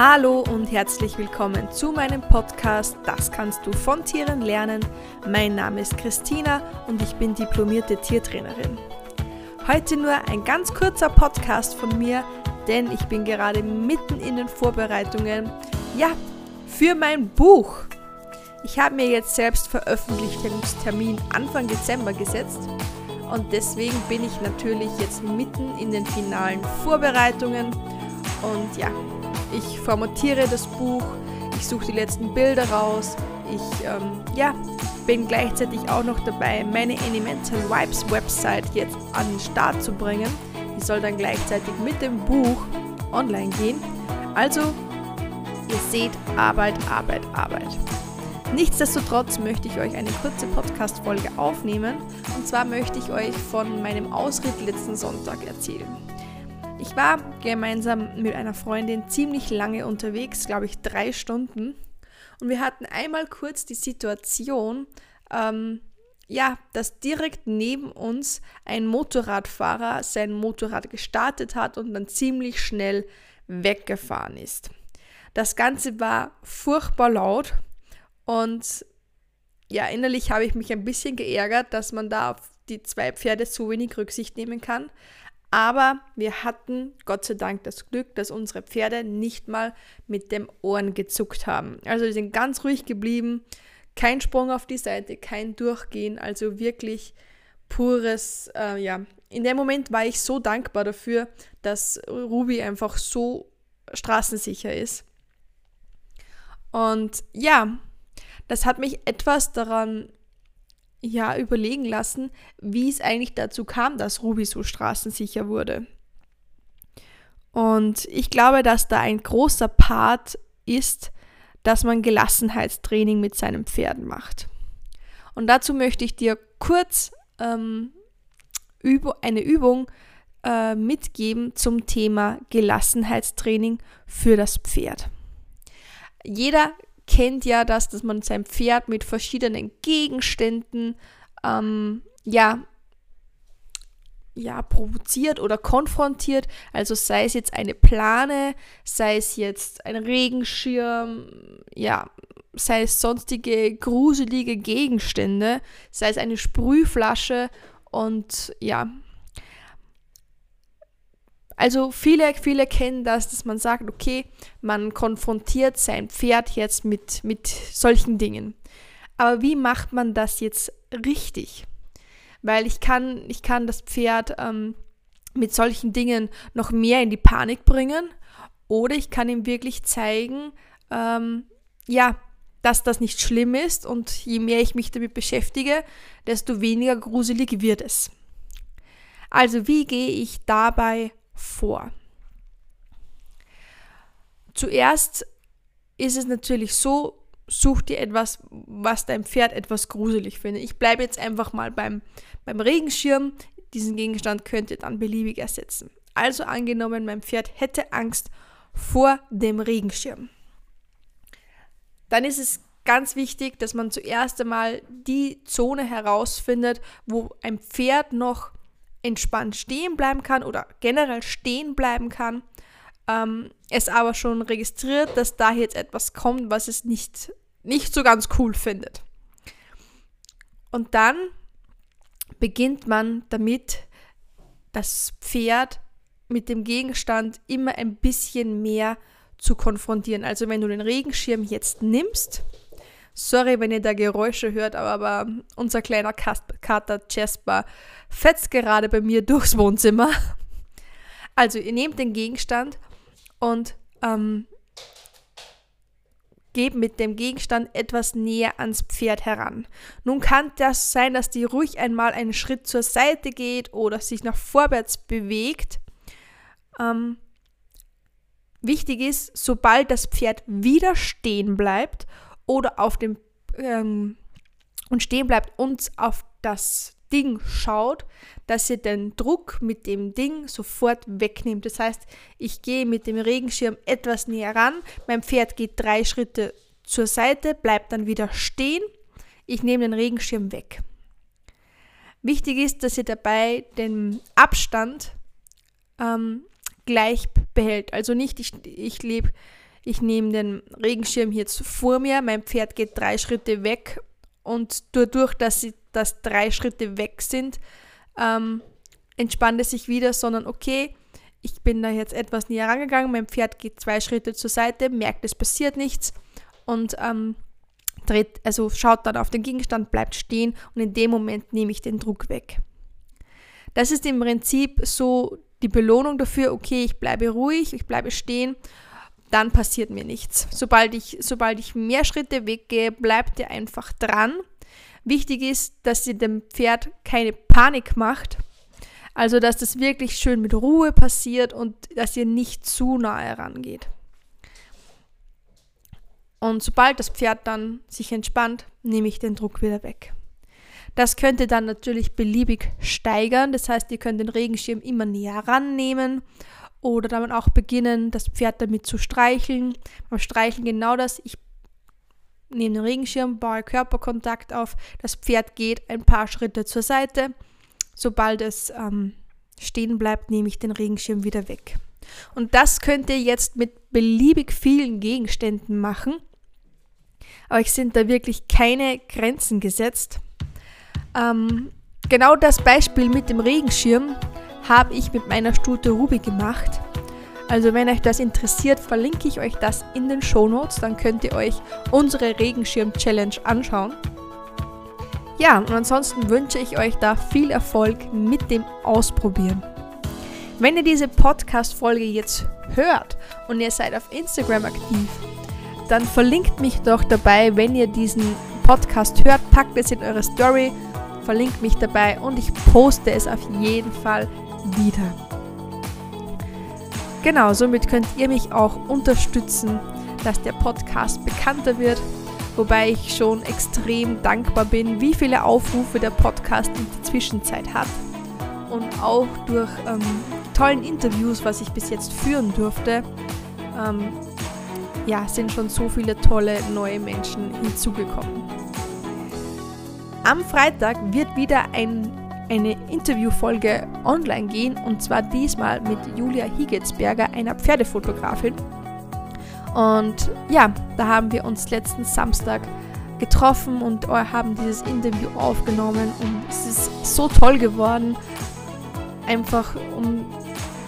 Hallo und herzlich willkommen zu meinem Podcast Das kannst du von Tieren lernen. Mein Name ist Christina und ich bin diplomierte Tiertrainerin. Heute nur ein ganz kurzer Podcast von mir, denn ich bin gerade mitten in den Vorbereitungen, ja, für mein Buch. Ich habe mir jetzt selbst Veröffentlichungstermin Anfang Dezember gesetzt und deswegen bin ich natürlich jetzt mitten in den finalen Vorbereitungen und ja, ich formatiere das Buch, ich suche die letzten Bilder raus, ich ähm, ja, bin gleichzeitig auch noch dabei, meine Animental Vibes Website jetzt an den Start zu bringen. Die soll dann gleichzeitig mit dem Buch online gehen. Also, ihr seht Arbeit, Arbeit, Arbeit. Nichtsdestotrotz möchte ich euch eine kurze Podcast-Folge aufnehmen. Und zwar möchte ich euch von meinem Ausritt letzten Sonntag erzählen. Ich war gemeinsam mit einer Freundin ziemlich lange unterwegs, glaube ich drei Stunden. Und wir hatten einmal kurz die Situation, ähm, ja, dass direkt neben uns ein Motorradfahrer sein Motorrad gestartet hat und dann ziemlich schnell weggefahren ist. Das Ganze war furchtbar laut und ja, innerlich habe ich mich ein bisschen geärgert, dass man da auf die zwei Pferde so wenig Rücksicht nehmen kann. Aber wir hatten Gott sei Dank das Glück, dass unsere Pferde nicht mal mit dem Ohren gezuckt haben. Also die sind ganz ruhig geblieben, kein Sprung auf die Seite, kein Durchgehen, also wirklich pures, äh, ja. In dem Moment war ich so dankbar dafür, dass Ruby einfach so straßensicher ist. Und ja, das hat mich etwas daran ja überlegen lassen, wie es eigentlich dazu kam, dass Ruby so straßensicher wurde. Und ich glaube, dass da ein großer Part ist, dass man Gelassenheitstraining mit seinen Pferden macht. Und dazu möchte ich dir kurz ähm, eine Übung äh, mitgeben zum Thema Gelassenheitstraining für das Pferd. Jeder kennt ja das, dass man sein Pferd mit verschiedenen Gegenständen ähm, ja, ja, provoziert oder konfrontiert. Also sei es jetzt eine Plane, sei es jetzt ein Regenschirm, ja, sei es sonstige gruselige Gegenstände, sei es eine Sprühflasche und ja, also viele, viele kennen das, dass man sagt, okay, man konfrontiert sein Pferd jetzt mit, mit solchen Dingen. Aber wie macht man das jetzt richtig? Weil ich kann, ich kann das Pferd ähm, mit solchen Dingen noch mehr in die Panik bringen oder ich kann ihm wirklich zeigen, ähm, ja, dass das nicht schlimm ist und je mehr ich mich damit beschäftige, desto weniger gruselig wird es. Also wie gehe ich dabei vor. Zuerst ist es natürlich so, such dir etwas, was dein Pferd etwas gruselig findet. Ich bleibe jetzt einfach mal beim, beim Regenschirm. Diesen Gegenstand könnt ihr dann beliebig ersetzen. Also angenommen, mein Pferd hätte Angst vor dem Regenschirm. Dann ist es ganz wichtig, dass man zuerst einmal die Zone herausfindet, wo ein Pferd noch entspannt stehen bleiben kann oder generell stehen bleiben kann, ähm, es aber schon registriert, dass da jetzt etwas kommt, was es nicht, nicht so ganz cool findet. Und dann beginnt man damit, das Pferd mit dem Gegenstand immer ein bisschen mehr zu konfrontieren. Also wenn du den Regenschirm jetzt nimmst, Sorry, wenn ihr da Geräusche hört, aber, unser kleiner Kater Jasper fetzt gerade bei mir durchs Wohnzimmer. Also, ihr nehmt den Gegenstand und ähm, gebt mit dem Gegenstand etwas näher ans Pferd heran. Nun kann das sein, dass die ruhig einmal einen Schritt zur Seite geht oder sich nach vorwärts bewegt. Ähm, wichtig ist, sobald das Pferd wieder stehen bleibt oder auf dem ähm, und stehen bleibt und auf das Ding schaut, dass ihr den Druck mit dem Ding sofort wegnimmt. Das heißt, ich gehe mit dem Regenschirm etwas näher ran, mein Pferd geht drei Schritte zur Seite, bleibt dann wieder stehen, ich nehme den Regenschirm weg. Wichtig ist, dass ihr dabei den Abstand ähm, gleich behält. Also nicht, ich, ich lebe ich nehme den Regenschirm jetzt vor mir, mein Pferd geht drei Schritte weg und dadurch, dass sie dass drei Schritte weg sind, ähm, entspannt es sich wieder, sondern okay, ich bin da jetzt etwas näher rangegangen, mein Pferd geht zwei Schritte zur Seite, merkt, es passiert nichts und ähm, dreht, also schaut dann auf den Gegenstand, bleibt stehen und in dem Moment nehme ich den Druck weg. Das ist im Prinzip so die Belohnung dafür, okay, ich bleibe ruhig, ich bleibe stehen, dann passiert mir nichts. Sobald ich, sobald ich mehr Schritte weggehe, bleibt ihr einfach dran. Wichtig ist, dass ihr dem Pferd keine Panik macht, also dass das wirklich schön mit Ruhe passiert und dass ihr nicht zu nahe rangeht. Und sobald das Pferd dann sich entspannt, nehme ich den Druck wieder weg. Das könnt ihr dann natürlich beliebig steigern. Das heißt, ihr könnt den Regenschirm immer näher rannehmen oder dann auch beginnen, das Pferd damit zu streicheln. Beim Streicheln genau das. Ich nehme den Regenschirm, baue Körperkontakt auf. Das Pferd geht ein paar Schritte zur Seite. Sobald es ähm, stehen bleibt, nehme ich den Regenschirm wieder weg. Und das könnt ihr jetzt mit beliebig vielen Gegenständen machen. Euch sind da wirklich keine Grenzen gesetzt. Ähm, genau das Beispiel mit dem Regenschirm habe ich mit meiner Stute Ruby gemacht. Also wenn euch das interessiert, verlinke ich euch das in den Show Notes. Dann könnt ihr euch unsere Regenschirm-Challenge anschauen. Ja, und ansonsten wünsche ich euch da viel Erfolg mit dem Ausprobieren. Wenn ihr diese Podcast-Folge jetzt hört und ihr seid auf Instagram aktiv, dann verlinkt mich doch dabei, wenn ihr diesen Podcast hört, packt es in eure Story, verlinkt mich dabei und ich poste es auf jeden Fall wieder. Genau, somit könnt ihr mich auch unterstützen, dass der Podcast bekannter wird, wobei ich schon extrem dankbar bin, wie viele Aufrufe der Podcast in der Zwischenzeit hat und auch durch ähm, tollen Interviews, was ich bis jetzt führen durfte, ähm, ja, sind schon so viele tolle neue Menschen hinzugekommen. Am Freitag wird wieder ein, eine Interviewfolge online gehen und zwar diesmal mit Julia Higetsberger, einer Pferdefotografin. Und ja, da haben wir uns letzten Samstag getroffen und haben dieses Interview aufgenommen und es ist so toll geworden, einfach um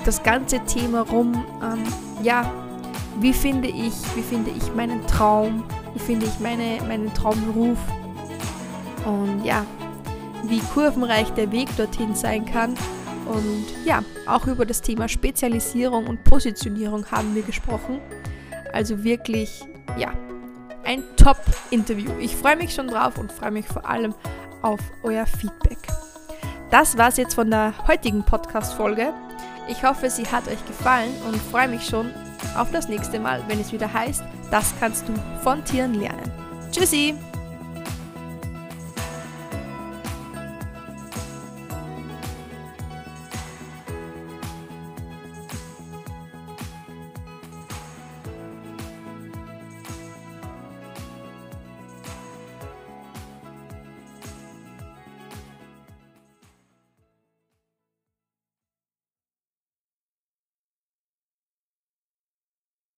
das ganze Thema rum, ähm, ja, wie finde ich, wie finde ich meinen Traum, wie finde ich meine, meinen Traumberuf und ja, wie kurvenreich der Weg dorthin sein kann. Und ja, auch über das Thema Spezialisierung und Positionierung haben wir gesprochen. Also wirklich, ja, ein Top-Interview. Ich freue mich schon drauf und freue mich vor allem auf euer Feedback. Das war's jetzt von der heutigen Podcast-Folge. Ich hoffe, sie hat euch gefallen und freue mich schon auf das nächste Mal, wenn es wieder heißt, das kannst du von Tieren lernen. Tschüssi!